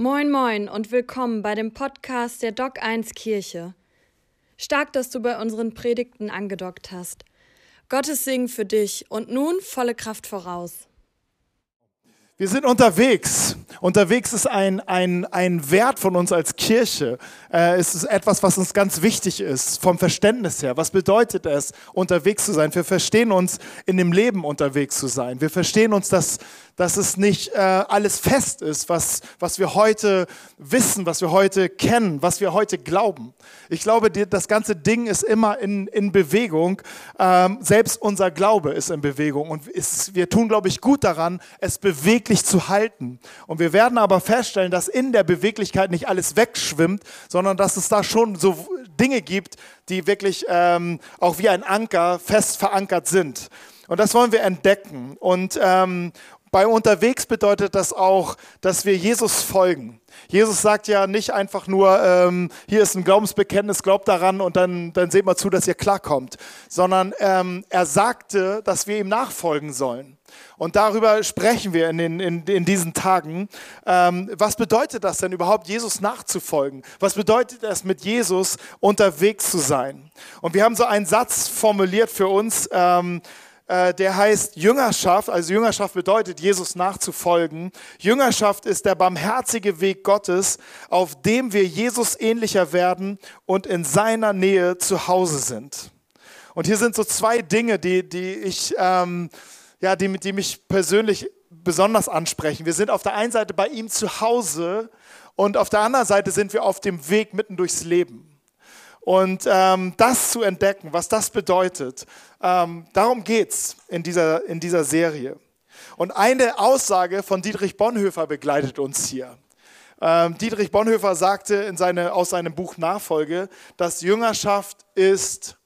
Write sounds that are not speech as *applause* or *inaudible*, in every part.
Moin, moin und willkommen bei dem Podcast der Doc 1 Kirche. Stark, dass du bei unseren Predigten angedockt hast. Gottes Segen für dich und nun volle Kraft voraus. Wir sind unterwegs. Unterwegs ist ein, ein, ein Wert von uns als Kirche. Äh, es ist etwas, was uns ganz wichtig ist, vom Verständnis her. Was bedeutet es, unterwegs zu sein? Wir verstehen uns, in dem Leben unterwegs zu sein. Wir verstehen uns, dass dass es nicht äh, alles fest ist, was, was wir heute wissen, was wir heute kennen, was wir heute glauben. Ich glaube, das ganze Ding ist immer in, in Bewegung. Ähm, selbst unser Glaube ist in Bewegung. Und ist, wir tun, glaube ich, gut daran, es beweglich zu halten. Und wir werden aber feststellen, dass in der Beweglichkeit nicht alles wegschwimmt, sondern dass es da schon so Dinge gibt, die wirklich ähm, auch wie ein Anker fest verankert sind. Und das wollen wir entdecken. Und, ähm, bei unterwegs bedeutet das auch, dass wir Jesus folgen. Jesus sagt ja nicht einfach nur, ähm, hier ist ein Glaubensbekenntnis, glaubt daran und dann, dann seht mal zu, dass ihr klarkommt, sondern ähm, er sagte, dass wir ihm nachfolgen sollen. Und darüber sprechen wir in, den, in, in diesen Tagen. Ähm, was bedeutet das denn überhaupt, Jesus nachzufolgen? Was bedeutet es, mit Jesus unterwegs zu sein? Und wir haben so einen Satz formuliert für uns, ähm, äh, der heißt Jüngerschaft. Also Jüngerschaft bedeutet, Jesus nachzufolgen. Jüngerschaft ist der barmherzige Weg Gottes, auf dem wir Jesus ähnlicher werden und in seiner Nähe zu Hause sind. Und hier sind so zwei Dinge, die, die ich, ähm, ja, die, die mich persönlich besonders ansprechen. Wir sind auf der einen Seite bei ihm zu Hause und auf der anderen Seite sind wir auf dem Weg mitten durchs Leben. Und ähm, das zu entdecken, was das bedeutet, ähm, darum geht es in dieser, in dieser Serie. Und eine Aussage von Dietrich Bonhoeffer begleitet uns hier. Ähm, Dietrich Bonhoeffer sagte in seine, aus seinem Buch Nachfolge, dass Jüngerschaft ist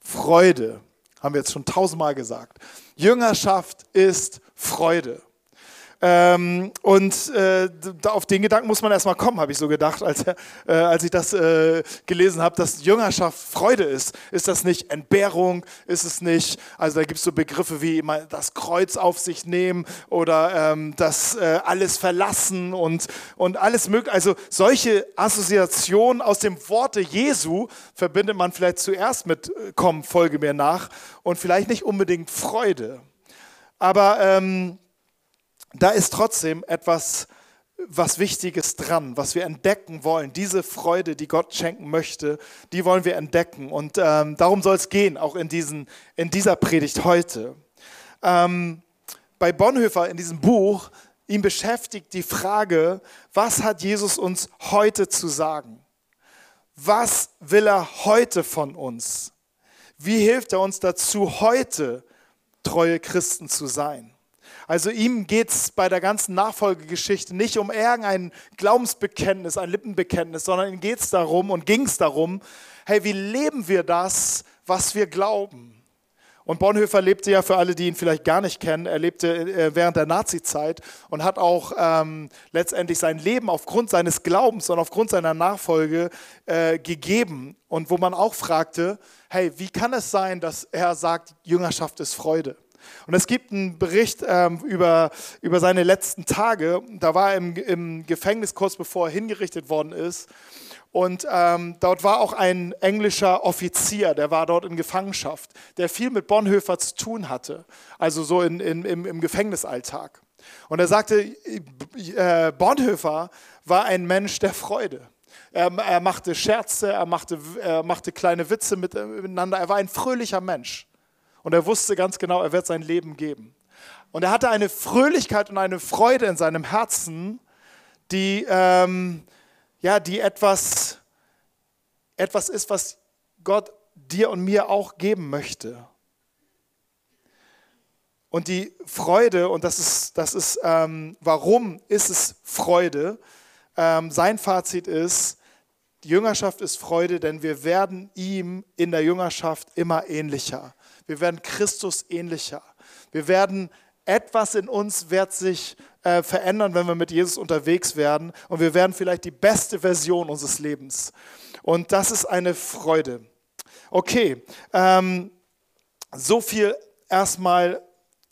Freude. Haben wir jetzt schon tausendmal gesagt. Jüngerschaft ist Freude. Ähm, und äh, auf den Gedanken muss man erstmal kommen, habe ich so gedacht, als, äh, als ich das äh, gelesen habe, dass Jüngerschaft Freude ist. Ist das nicht Entbehrung? Ist es nicht, also da gibt es so Begriffe wie immer das Kreuz auf sich nehmen oder ähm, das äh, alles verlassen und, und alles mögliche. Also solche Assoziationen aus dem Worte Jesu verbindet man vielleicht zuerst mit äh, komm, folge mir nach und vielleicht nicht unbedingt Freude. Aber ähm, da ist trotzdem etwas, was Wichtiges dran, was wir entdecken wollen. Diese Freude, die Gott schenken möchte, die wollen wir entdecken. Und ähm, darum soll es gehen, auch in, diesen, in dieser Predigt heute. Ähm, bei Bonhoeffer in diesem Buch, ihn beschäftigt die Frage, was hat Jesus uns heute zu sagen? Was will er heute von uns? Wie hilft er uns dazu, heute treue Christen zu sein? Also ihm geht es bei der ganzen Nachfolgegeschichte nicht um irgendein Glaubensbekenntnis, ein Lippenbekenntnis, sondern ihm geht es darum und ging es darum, hey, wie leben wir das, was wir glauben? Und Bonhoeffer lebte ja für alle, die ihn vielleicht gar nicht kennen, er lebte äh, während der Nazizeit und hat auch ähm, letztendlich sein Leben aufgrund seines Glaubens und aufgrund seiner Nachfolge äh, gegeben. Und wo man auch fragte, hey, wie kann es sein, dass er sagt, Jüngerschaft ist Freude? Und es gibt einen Bericht ähm, über, über seine letzten Tage. Da war er im, im Gefängnis kurz bevor er hingerichtet worden ist. Und ähm, dort war auch ein englischer Offizier, der war dort in Gefangenschaft, der viel mit Bonhoeffer zu tun hatte, also so in, in, im, im Gefängnisalltag. Und er sagte, äh, Bonhoeffer war ein Mensch der Freude. Er, er machte Scherze, er machte, er machte kleine Witze miteinander, er war ein fröhlicher Mensch. Und er wusste ganz genau, er wird sein Leben geben. Und er hatte eine Fröhlichkeit und eine Freude in seinem Herzen, die, ähm, ja, die etwas, etwas ist, was Gott dir und mir auch geben möchte. Und die Freude, und das ist, das ist ähm, warum ist es Freude? Ähm, sein Fazit ist, die Jüngerschaft ist Freude, denn wir werden ihm in der Jüngerschaft immer ähnlicher. Wir werden Christus ähnlicher. Wir werden etwas in uns wird sich äh, verändern, wenn wir mit Jesus unterwegs werden. Und wir werden vielleicht die beste Version unseres Lebens. Und das ist eine Freude. Okay, ähm, so viel erstmal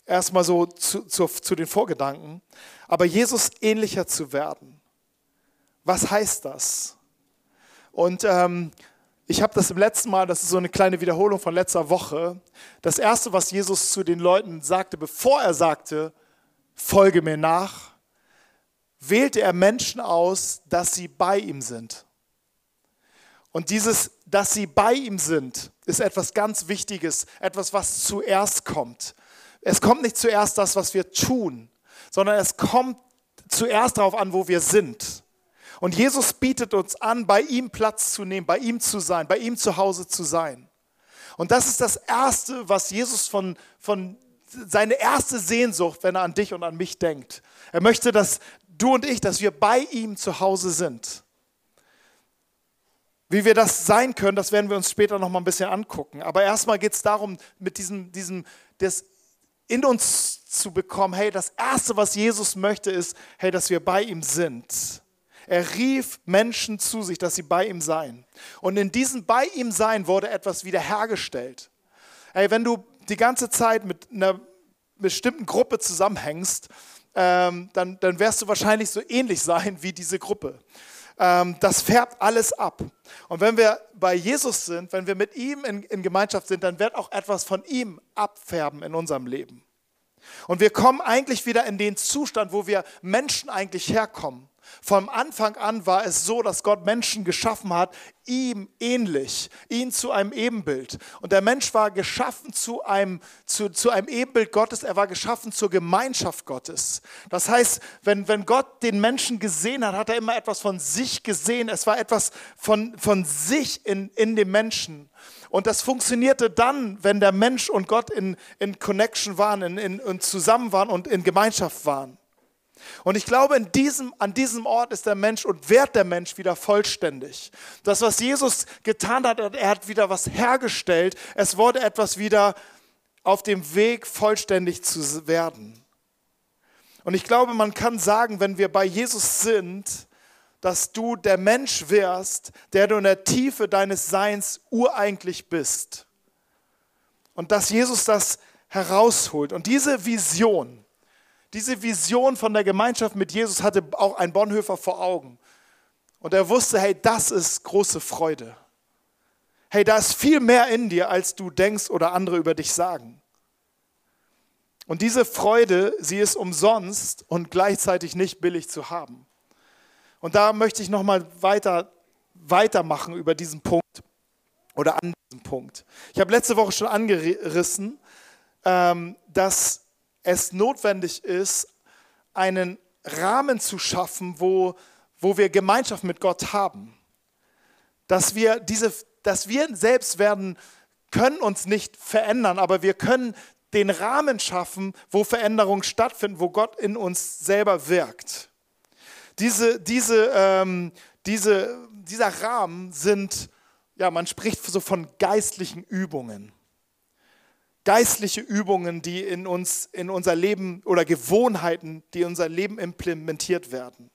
erstmal so zu, zu, zu den Vorgedanken. Aber Jesus ähnlicher zu werden, Was heißt das? Und ähm, ich habe das im letzten Mal, das ist so eine kleine Wiederholung von letzter Woche, das Erste, was Jesus zu den Leuten sagte, bevor er sagte, folge mir nach, wählte er Menschen aus, dass sie bei ihm sind. Und dieses, dass sie bei ihm sind, ist etwas ganz Wichtiges, etwas, was zuerst kommt. Es kommt nicht zuerst das, was wir tun, sondern es kommt zuerst darauf an, wo wir sind. Und Jesus bietet uns an, bei ihm Platz zu nehmen, bei ihm zu sein, bei ihm zu Hause zu sein. Und das ist das Erste, was Jesus von, von seine erste Sehnsucht, wenn er an dich und an mich denkt. Er möchte, dass du und ich, dass wir bei ihm zu Hause sind. Wie wir das sein können, das werden wir uns später noch mal ein bisschen angucken. Aber erstmal geht es darum, mit diesem, diesem, das in uns zu bekommen, hey, das Erste, was Jesus möchte, ist, hey, dass wir bei ihm sind. Er rief Menschen zu sich, dass sie bei ihm seien. Und in diesem bei ihm sein wurde etwas wiederhergestellt. Hey, wenn du die ganze Zeit mit einer bestimmten Gruppe zusammenhängst, ähm, dann, dann wirst du wahrscheinlich so ähnlich sein wie diese Gruppe. Ähm, das färbt alles ab. Und wenn wir bei Jesus sind, wenn wir mit ihm in, in Gemeinschaft sind, dann wird auch etwas von ihm abfärben in unserem Leben. Und wir kommen eigentlich wieder in den Zustand, wo wir Menschen eigentlich herkommen. Vom Anfang an war es so, dass Gott Menschen geschaffen hat, ihm ähnlich, ihn zu einem Ebenbild. Und der Mensch war geschaffen zu einem, zu, zu einem Ebenbild Gottes, er war geschaffen zur Gemeinschaft Gottes. Das heißt, wenn, wenn Gott den Menschen gesehen hat, hat er immer etwas von sich gesehen. Es war etwas von, von sich in, in dem Menschen. Und das funktionierte dann, wenn der Mensch und Gott in, in Connection waren, in, in, in zusammen waren und in Gemeinschaft waren. Und ich glaube, in diesem, an diesem Ort ist der Mensch und wird der Mensch wieder vollständig. Das, was Jesus getan hat, er hat wieder was hergestellt. Es wurde etwas wieder auf dem Weg, vollständig zu werden. Und ich glaube, man kann sagen, wenn wir bei Jesus sind, dass du der Mensch wirst, der du in der Tiefe deines Seins ureigentlich bist. Und dass Jesus das herausholt. Und diese Vision, diese Vision von der Gemeinschaft mit Jesus hatte auch ein Bonhoeffer vor Augen. Und er wusste, hey, das ist große Freude. Hey, da ist viel mehr in dir, als du denkst oder andere über dich sagen. Und diese Freude, sie ist umsonst und gleichzeitig nicht billig zu haben. Und da möchte ich nochmal weiter, weitermachen über diesen Punkt oder an diesem Punkt. Ich habe letzte Woche schon angerissen, ähm, dass es notwendig ist, einen Rahmen zu schaffen, wo, wo wir Gemeinschaft mit Gott haben. Dass wir, diese, dass wir selbst werden, können uns nicht verändern, aber wir können den Rahmen schaffen, wo Veränderungen stattfinden, wo Gott in uns selber wirkt. Diese, diese, ähm, diese, dieser Rahmen sind, ja, man spricht so von geistlichen Übungen geistliche Übungen, die in uns, in unser Leben oder Gewohnheiten, die in unser Leben implementiert werden.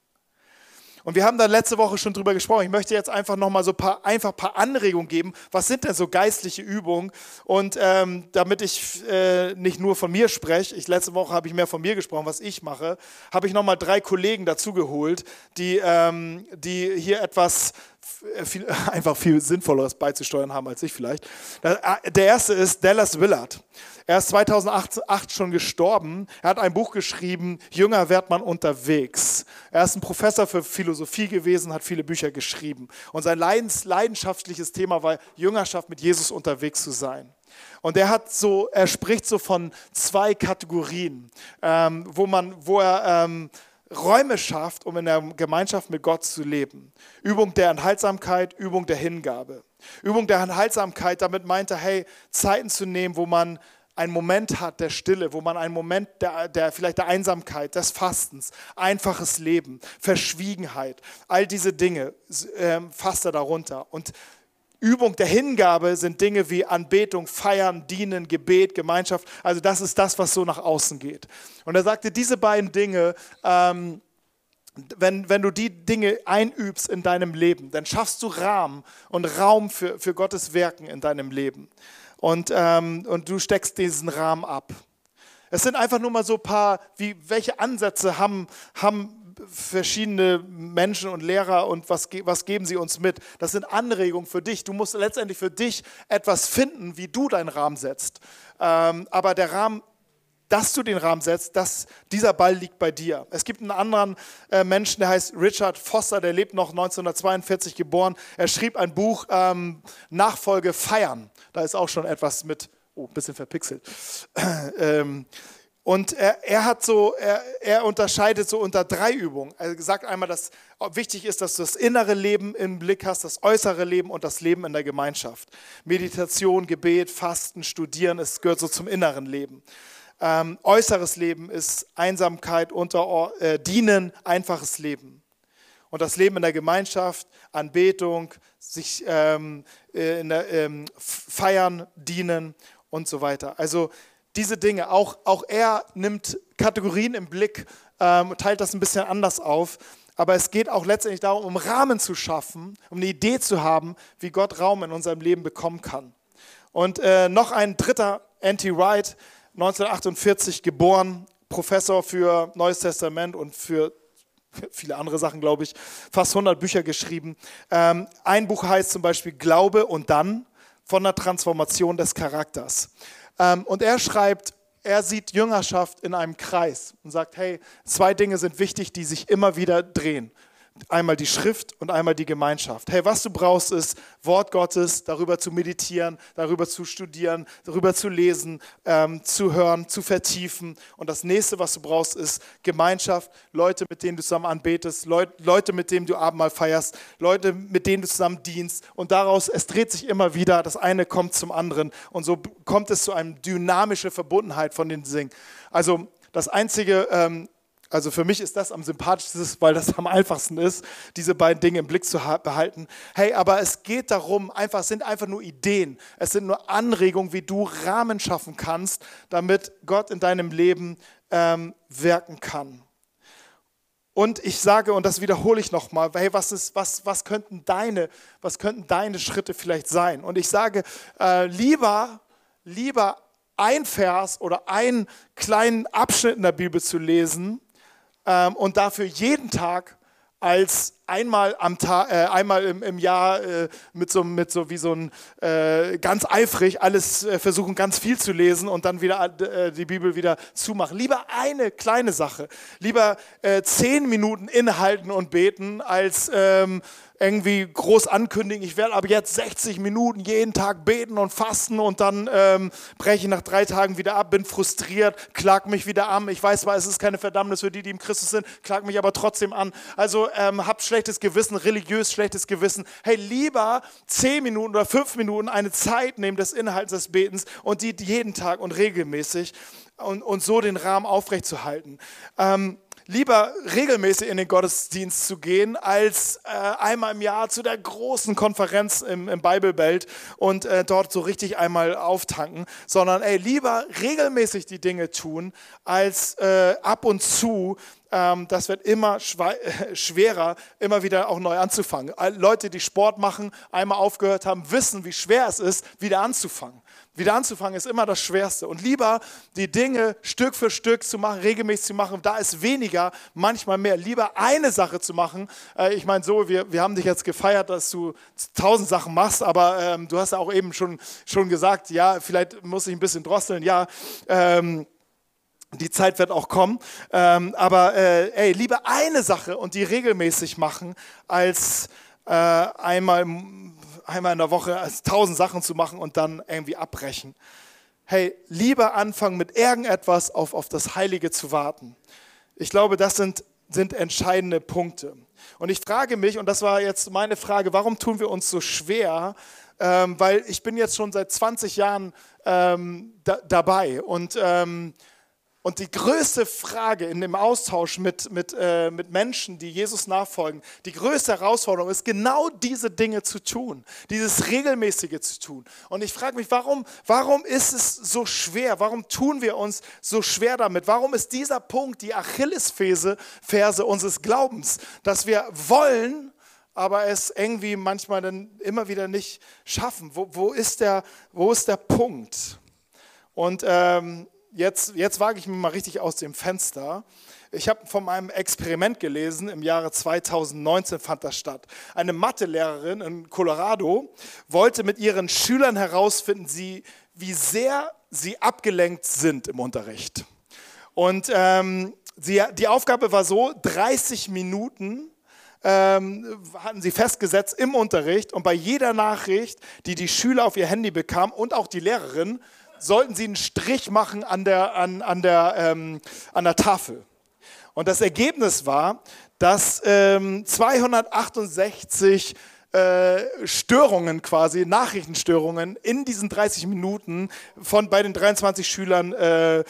Und wir haben da letzte Woche schon drüber gesprochen. Ich möchte jetzt einfach nochmal so paar, einfach ein paar Anregungen geben. Was sind denn so geistliche Übungen? Und ähm, damit ich äh, nicht nur von mir spreche, ich, letzte Woche habe ich mehr von mir gesprochen, was ich mache, habe ich nochmal drei Kollegen dazugeholt, die, ähm, die hier etwas viel, *laughs* einfach viel Sinnvolleres beizusteuern haben als ich vielleicht. Äh, der erste ist Dallas Willard. Er ist 2008 schon gestorben. Er hat ein Buch geschrieben, Jünger wird man unterwegs. Er ist ein Professor für Philosophie gewesen, hat viele Bücher geschrieben. Und sein leidenschaftliches Thema war, Jüngerschaft mit Jesus unterwegs zu sein. Und er hat so, er spricht so von zwei Kategorien, ähm, wo man, wo er ähm, Räume schafft, um in der Gemeinschaft mit Gott zu leben. Übung der Enthaltsamkeit, Übung der Hingabe. Übung der Enthaltsamkeit, damit meint er, hey, Zeiten zu nehmen, wo man einen Moment hat der Stille, wo man einen Moment der, der vielleicht der Einsamkeit, des Fastens, einfaches Leben, Verschwiegenheit, all diese Dinge äh, fasst er darunter. Und Übung der Hingabe sind Dinge wie Anbetung, Feiern, Dienen, Gebet, Gemeinschaft. Also das ist das, was so nach außen geht. Und er sagte, diese beiden Dinge, ähm, wenn, wenn du die Dinge einübst in deinem Leben, dann schaffst du Rahmen und Raum für, für Gottes Wirken in deinem Leben. Und, ähm, und du steckst diesen Rahmen ab. Es sind einfach nur mal so ein paar, wie, welche Ansätze haben, haben verschiedene Menschen und Lehrer und was, was geben sie uns mit? Das sind Anregungen für dich. Du musst letztendlich für dich etwas finden, wie du deinen Rahmen setzt. Ähm, aber der Rahmen dass du den Rahmen setzt, dass dieser Ball liegt bei dir. Es gibt einen anderen äh, Menschen, der heißt Richard Foster, der lebt noch 1942 geboren. Er schrieb ein Buch ähm, Nachfolge feiern. Da ist auch schon etwas mit, oh, ein bisschen verpixelt. *clears throat* ähm, und er, er, hat so, er, er, unterscheidet so unter drei Übungen. Er sagt einmal, dass wichtig ist, dass du das innere Leben im Blick hast, das äußere Leben und das Leben in der Gemeinschaft. Meditation, Gebet, Fasten, Studieren, es gehört so zum inneren Leben. Ähm, äußeres Leben ist Einsamkeit, unter, äh, Dienen, einfaches Leben. Und das Leben in der Gemeinschaft, Anbetung, sich ähm, äh, der, ähm, feiern, dienen und so weiter. Also diese Dinge, auch, auch er nimmt Kategorien im Blick, ähm, teilt das ein bisschen anders auf. Aber es geht auch letztendlich darum, um Rahmen zu schaffen, um eine Idee zu haben, wie Gott Raum in unserem Leben bekommen kann. Und äh, noch ein dritter, Anti-Wright, 1948 geboren, Professor für Neues Testament und für *laughs* viele andere Sachen, glaube ich, fast 100 Bücher geschrieben. Ähm, ein Buch heißt zum Beispiel Glaube und dann von der Transformation des Charakters. Ähm, und er schreibt, er sieht Jüngerschaft in einem Kreis und sagt, hey, zwei Dinge sind wichtig, die sich immer wieder drehen einmal die Schrift und einmal die Gemeinschaft. Hey, was du brauchst, ist Wort Gottes, darüber zu meditieren, darüber zu studieren, darüber zu lesen, ähm, zu hören, zu vertiefen. Und das nächste, was du brauchst, ist Gemeinschaft, Leute, mit denen du zusammen anbetest, Leut, Leute, mit denen du Abendmahl feierst, Leute, mit denen du zusammen dienst. Und daraus, es dreht sich immer wieder, das eine kommt zum anderen. Und so kommt es zu einer dynamischen Verbundenheit von den Dingen. Also das einzige, ähm, also für mich ist das am sympathischsten, *laughs* weil das am einfachsten ist, diese beiden Dinge im Blick zu behalten. Hey, aber es geht darum, einfach es sind einfach nur Ideen. Es sind nur Anregungen, wie du Rahmen schaffen kannst, damit Gott in deinem Leben ähm, wirken kann. Und ich sage, und das wiederhole ich nochmal, hey, was, ist, was, was, könnten deine, was könnten deine Schritte vielleicht sein? Und ich sage, äh, lieber, lieber ein Vers oder einen kleinen Abschnitt in der Bibel zu lesen, ähm, und dafür jeden Tag als einmal am Tag, äh, einmal im, im Jahr äh, mit so mit so wie so ein äh, ganz eifrig alles äh, versuchen ganz viel zu lesen und dann wieder äh, die Bibel wieder zumachen. Lieber eine kleine Sache, lieber äh, zehn Minuten inhalten und beten als ähm, irgendwie groß ankündigen, ich werde aber jetzt 60 Minuten jeden Tag beten und fasten und dann ähm, breche ich nach drei Tagen wieder ab, bin frustriert, klag mich wieder an. Ich weiß zwar, es ist keine Verdammnis für die, die im Christus sind, klag mich aber trotzdem an. Also ähm, hab schlechtes Gewissen, religiös schlechtes Gewissen. Hey, lieber 10 Minuten oder 5 Minuten eine Zeit nehmen des Inhalts des Betens und die jeden Tag und regelmäßig und, und so den Rahmen aufrechtzuerhalten. Ähm, lieber regelmäßig in den Gottesdienst zu gehen, als äh, einmal im Jahr zu der großen Konferenz im, im Bible Belt und äh, dort so richtig einmal auftanken, sondern ey, lieber regelmäßig die Dinge tun, als äh, ab und zu ähm, das wird immer schwerer, immer wieder auch neu anzufangen. Leute, die Sport machen, einmal aufgehört haben, wissen, wie schwer es ist, wieder anzufangen. Wieder anzufangen ist immer das Schwerste. Und lieber die Dinge Stück für Stück zu machen, regelmäßig zu machen, da ist weniger, manchmal mehr. Lieber eine Sache zu machen. Äh, ich meine, so, wir, wir haben dich jetzt gefeiert, dass du tausend Sachen machst, aber ähm, du hast ja auch eben schon, schon gesagt, ja, vielleicht muss ich ein bisschen drosseln. Ja, ähm, die Zeit wird auch kommen. Ähm, aber äh, ey, lieber eine Sache und die regelmäßig machen, als äh, einmal, einmal in der Woche als tausend Sachen zu machen und dann irgendwie abbrechen. Hey, lieber anfangen mit irgendetwas auf, auf das Heilige zu warten. Ich glaube, das sind, sind entscheidende Punkte. Und ich frage mich, und das war jetzt meine Frage, warum tun wir uns so schwer? Ähm, weil ich bin jetzt schon seit 20 Jahren ähm, da, dabei und ähm, und die größte Frage in dem Austausch mit, mit, äh, mit Menschen, die Jesus nachfolgen, die größte Herausforderung ist, genau diese Dinge zu tun, dieses Regelmäßige zu tun. Und ich frage mich, warum, warum ist es so schwer? Warum tun wir uns so schwer damit? Warum ist dieser Punkt die Achillesferse Ferse unseres Glaubens, dass wir wollen, aber es irgendwie manchmal dann immer wieder nicht schaffen? Wo, wo, ist, der, wo ist der Punkt? Und ähm, jetzt, jetzt wage ich mir mal richtig aus dem Fenster. ich habe von meinem Experiment gelesen, im Jahre 2019 fand das statt. Eine Mathelehrerin in Colorado wollte mit ihren Schülern herausfinden, sie, wie sehr sie abgelenkt sind im Unterricht. Und ähm, sie, die Aufgabe war so, 30 Minuten ähm, hatten sie festgesetzt im Unterricht und bei jeder Nachricht, die die Schüler auf ihr Handy bekamen und auch die Lehrerin, sollten sie einen Strich machen an der, an, an der, ähm, an der Tafel. Und das Ergebnis war, dass ähm, 268 äh, Störungen quasi, Nachrichtenstörungen in diesen 30 Minuten von bei den 23 Schülern äh, äh,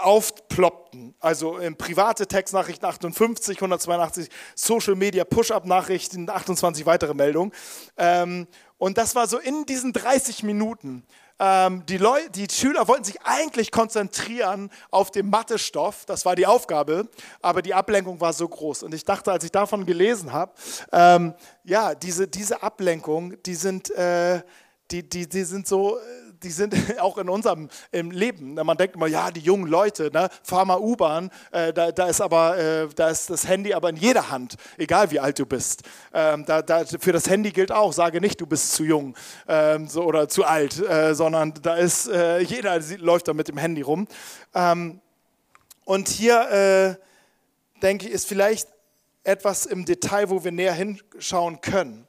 aufploppten. Also im private Textnachrichten 58, 182, Social Media Push-Up-Nachrichten, 28 weitere Meldungen. Ähm, und das war so in diesen 30 Minuten ähm, die, Leute, die Schüler wollten sich eigentlich konzentrieren auf den Mathestoff, das war die Aufgabe, aber die Ablenkung war so groß. Und ich dachte, als ich davon gelesen habe, ähm, ja, diese, diese Ablenkung, die sind, äh, die, die, die sind so die sind *laughs* auch in unserem Leben. Man denkt immer, ja, die jungen Leute, ne, fahr mal U-Bahn, äh, da, da, ist aber, äh, da ist das Handy aber in jeder Hand, egal wie alt du bist. Ähm, da, da, für das Handy gilt auch, sage nicht, du bist zu jung ähm, so, oder zu alt, äh, sondern da ist, äh, jeder läuft da mit dem Handy rum. Ähm, und hier, äh, denke ich, ist vielleicht etwas im Detail, wo wir näher hinschauen können.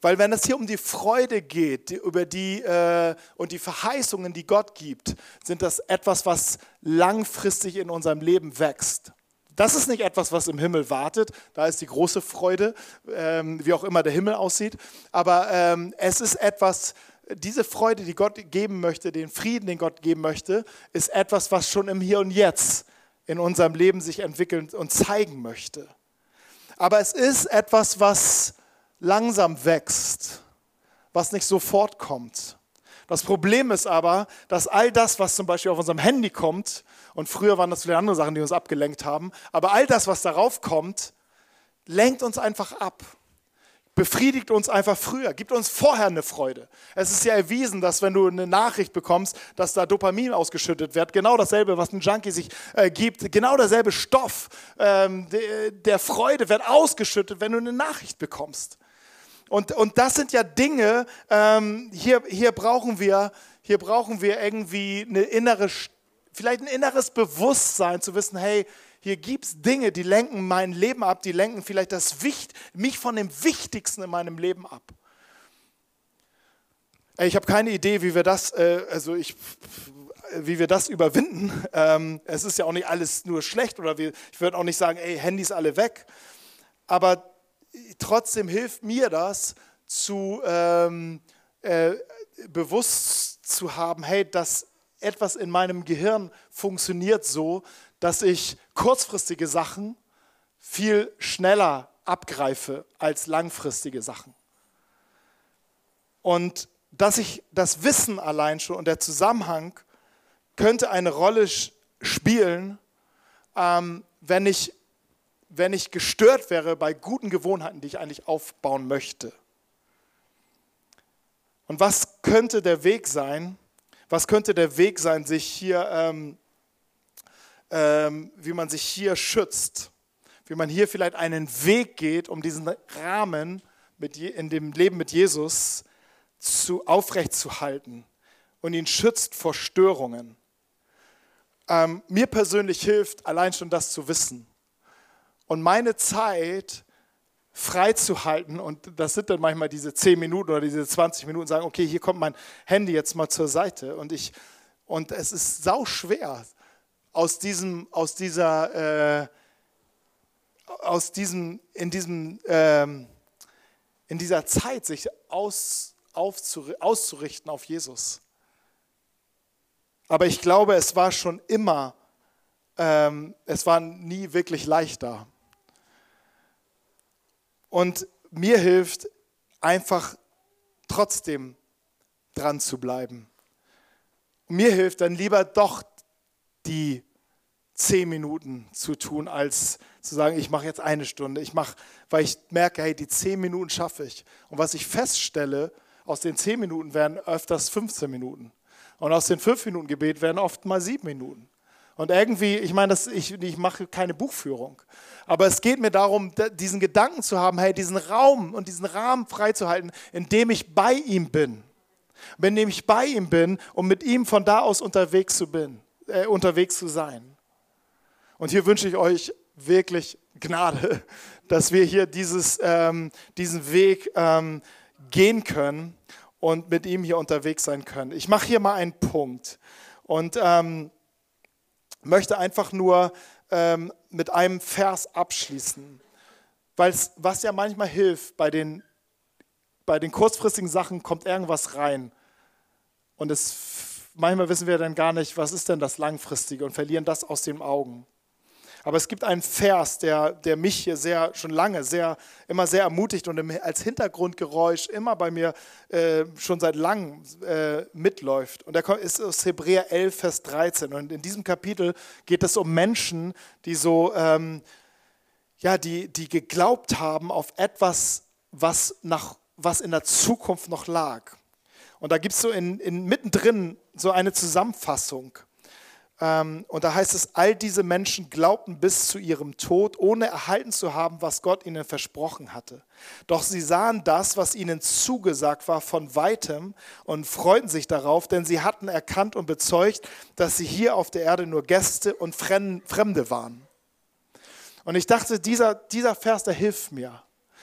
Weil wenn es hier um die Freude geht, die, über die äh, und die Verheißungen, die Gott gibt, sind das etwas, was langfristig in unserem Leben wächst. Das ist nicht etwas, was im Himmel wartet. Da ist die große Freude, ähm, wie auch immer der Himmel aussieht. Aber ähm, es ist etwas, diese Freude, die Gott geben möchte, den Frieden, den Gott geben möchte, ist etwas, was schon im Hier und Jetzt in unserem Leben sich entwickeln und zeigen möchte. Aber es ist etwas, was langsam wächst, was nicht sofort kommt. Das Problem ist aber, dass all das, was zum Beispiel auf unserem Handy kommt, und früher waren das viele andere Sachen, die uns abgelenkt haben, aber all das, was darauf kommt, lenkt uns einfach ab befriedigt uns einfach früher, gibt uns vorher eine Freude. Es ist ja erwiesen, dass wenn du eine Nachricht bekommst, dass da Dopamin ausgeschüttet wird, genau dasselbe, was ein Junkie sich äh, gibt, genau derselbe Stoff ähm, de, der Freude wird ausgeschüttet, wenn du eine Nachricht bekommst. Und, und das sind ja Dinge, ähm, hier, hier, brauchen wir, hier brauchen wir irgendwie eine innere, vielleicht ein inneres Bewusstsein zu wissen, hey, hier gibt es Dinge, die lenken mein Leben ab, die lenken vielleicht das Wicht, mich von dem Wichtigsten in meinem Leben ab. Ich habe keine Idee, wie wir das, äh, also ich, wie wir das überwinden. *laughs* Ähm, es ist ja auch nicht alles nur schlecht oder wir, ich würde auch nicht sagen, ey, Handys alle weg. Aber trotzdem hilft mir das, zu ähm, äh, bewusst zu haben, hey, dass etwas in meinem Gehirn funktioniert so, dass ich kurzfristige Sachen viel schneller abgreife als langfristige Sachen. Und dass ich das Wissen allein schon und der Zusammenhang könnte eine Rolle spielen, ähm, wenn ich wenn ich gestört wäre bei guten Gewohnheiten, die ich eigentlich aufbauen möchte. Und was könnte der Weg sein? Was könnte der Weg sein, sich hier, ähm, ähm, wie man sich hier schützt? Wie man hier vielleicht einen Weg geht, um diesen Rahmen mit in dem Leben mit Jesus zu, aufrechtzuhalten und ihn schützt vor Störungen. Ähm, mir persönlich hilft allein schon das zu wissen und meine Zeit freizuhalten, und das sind dann manchmal diese 10 Minuten oder diese 20 Minuten, sagen, okay, hier kommt mein Handy jetzt mal zur Seite. Und, ich, und es ist sau schwer, aus, diesem, aus dieser, äh, aus diesem, in, diesem, ähm, in dieser Zeit sich aus, auszurichten auf Jesus. Aber ich glaube, es war schon immer, ähm, es war nie wirklich leichter. Und mir hilft einfach trotzdem dran zu bleiben. mir hilft dann lieber doch die zehn Minuten zu tun, als zu sagen, ich mache jetzt eine Stunde. Ich mache, weil ich merke, hey, die zehn Minuten schaffe ich. Und was ich feststelle, aus den zehn Minuten werden öfters 15 Minuten. Und aus den fünf Minuten Gebet werden oft mal sieben Minuten. Und irgendwie, ich meine, das, ich, ich mache keine Buchführung, aber es geht mir darum, diesen Gedanken zu haben, hey, diesen Raum und diesen Rahmen freizuhalten, in dem ich bei ihm bin. In dem ich bei ihm bin, um mit ihm von da aus unterwegs zu, bin, äh, unterwegs zu sein. Und hier wünsche ich euch wirklich Gnade, *laughs* dass wir hier dieses, ähm, diesen Weg ähm, gehen können und mit ihm hier unterwegs sein können. Ich mache hier mal einen Punkt und ähm, möchte einfach nur ähm, mit einem Vers abschließen, weil was ja manchmal hilft bei den, bei den kurzfristigen Sachen kommt irgendwas rein und es, manchmal wissen wir dann gar nicht, was ist denn das Langfristige und verlieren das aus den Augen. Aber es gibt einen Vers, der, der mich hier sehr, schon lange, sehr, immer sehr ermutigt und als Hintergrundgeräusch immer bei mir äh, schon seit langem äh, mitläuft. Und der ist aus Hebräer 11, Vers 13. Und in diesem Kapitel geht es um Menschen, die so, ähm, ja, die, die geglaubt haben auf etwas, was, nach, was in der Zukunft noch lag. Und da gibt es so in, in, mittendrin so eine Zusammenfassung. Ähm, und da heißt es, all diese Menschen glaubten bis zu ihrem Tod, ohne erhalten zu haben, was Gott ihnen versprochen hatte. Doch sie sahen das, was ihnen zugesagt war, von weitem und freuten sich darauf, denn sie hatten erkannt und bezeugt, dass sie hier auf der Erde nur Gäste und Fremde waren. Und ich dachte, dieser, dieser Vers, der hilft mir.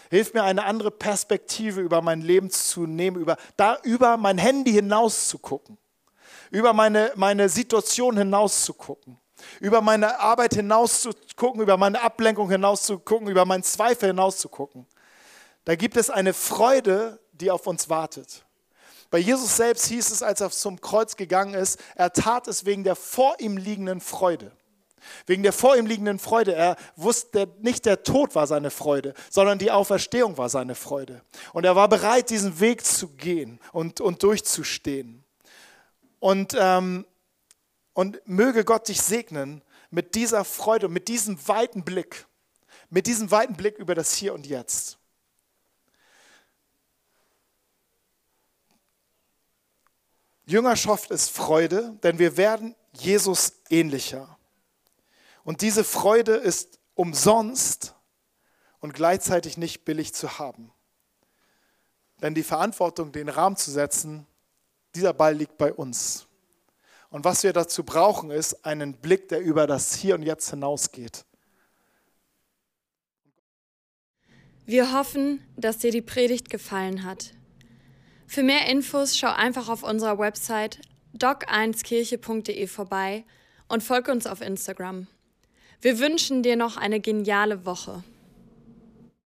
Hilft mir, eine andere Perspektive über mein Leben zu nehmen, über, da über mein Handy hinaus zu gucken über meine, meine Situation hinaus zu gucken, über meine Arbeit hinaus zu gucken, über meine Ablenkung hinaus zu gucken, über meinen Zweifel hinaus zu gucken. Da gibt es eine Freude, die auf uns wartet. Bei Jesus selbst hieß es, als er zum Kreuz gegangen ist, er tat es wegen der vor ihm liegenden Freude. Wegen der vor ihm liegenden Freude. Er wusste, nicht der Tod war seine Freude, sondern die Auferstehung war seine Freude. Und er war bereit, diesen Weg zu gehen und, und durchzustehen. Und, ähm, und möge Gott dich segnen mit dieser Freude, mit diesem weiten Blick, mit diesem weiten Blick über das Hier und Jetzt. Jüngerschaft ist Freude, denn wir werden Jesus ähnlicher. Und diese Freude ist umsonst und gleichzeitig nicht billig zu haben. Denn die Verantwortung, den Rahmen zu setzen, dieser Ball liegt bei uns. Und was wir dazu brauchen, ist einen Blick, der über das Hier und Jetzt hinausgeht. Wir hoffen, dass dir die Predigt gefallen hat. Für mehr Infos schau einfach auf unserer Website doc1kirche.de vorbei und folge uns auf Instagram. Wir wünschen dir noch eine geniale Woche.